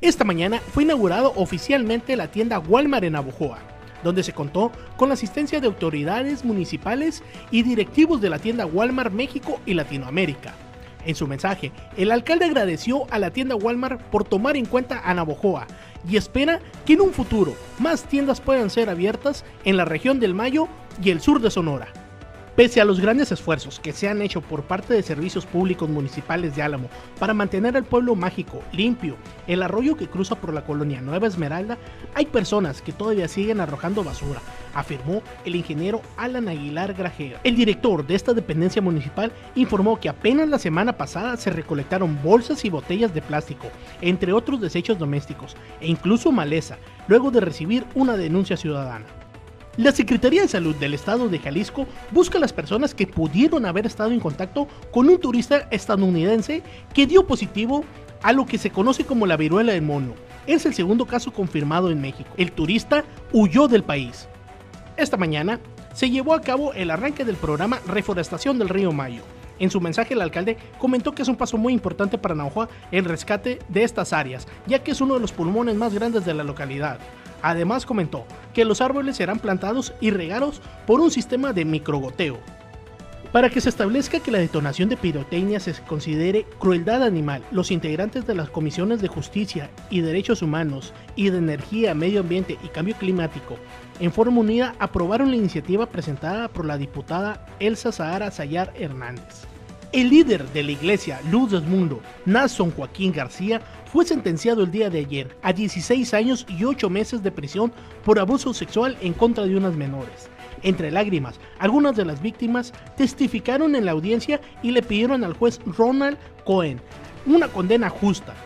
Esta mañana fue inaugurado oficialmente la tienda Walmart en Abojoa, donde se contó con la asistencia de autoridades municipales y directivos de la tienda Walmart México y Latinoamérica. En su mensaje, el alcalde agradeció a la tienda Walmart por tomar en cuenta a Navojoa y espera que en un futuro más tiendas puedan ser abiertas en la región del Mayo y el sur de Sonora. Pese a los grandes esfuerzos que se han hecho por parte de servicios públicos municipales de Álamo para mantener al pueblo mágico limpio, el arroyo que cruza por la colonia Nueva Esmeralda, hay personas que todavía siguen arrojando basura, afirmó el ingeniero Alan Aguilar Grajera. El director de esta dependencia municipal informó que apenas la semana pasada se recolectaron bolsas y botellas de plástico, entre otros desechos domésticos, e incluso maleza, luego de recibir una denuncia ciudadana. La Secretaría de Salud del Estado de Jalisco busca a las personas que pudieron haber estado en contacto con un turista estadounidense que dio positivo a lo que se conoce como la viruela del mono. Es el segundo caso confirmado en México. El turista huyó del país. Esta mañana se llevó a cabo el arranque del programa Reforestación del Río Mayo. En su mensaje el alcalde comentó que es un paso muy importante para Navajo el rescate de estas áreas, ya que es uno de los pulmones más grandes de la localidad. Además comentó que los árboles serán plantados y regados por un sistema de microgoteo. Para que se establezca que la detonación de pirotecnia se considere crueldad animal, los integrantes de las comisiones de justicia y derechos humanos y de energía, medio ambiente y cambio climático en forma unida aprobaron la iniciativa presentada por la diputada Elsa Sahara Sayar Hernández. El líder de la iglesia Luz del Mundo, Nason Joaquín García, fue sentenciado el día de ayer a 16 años y 8 meses de prisión por abuso sexual en contra de unas menores. Entre lágrimas, algunas de las víctimas testificaron en la audiencia y le pidieron al juez Ronald Cohen una condena justa.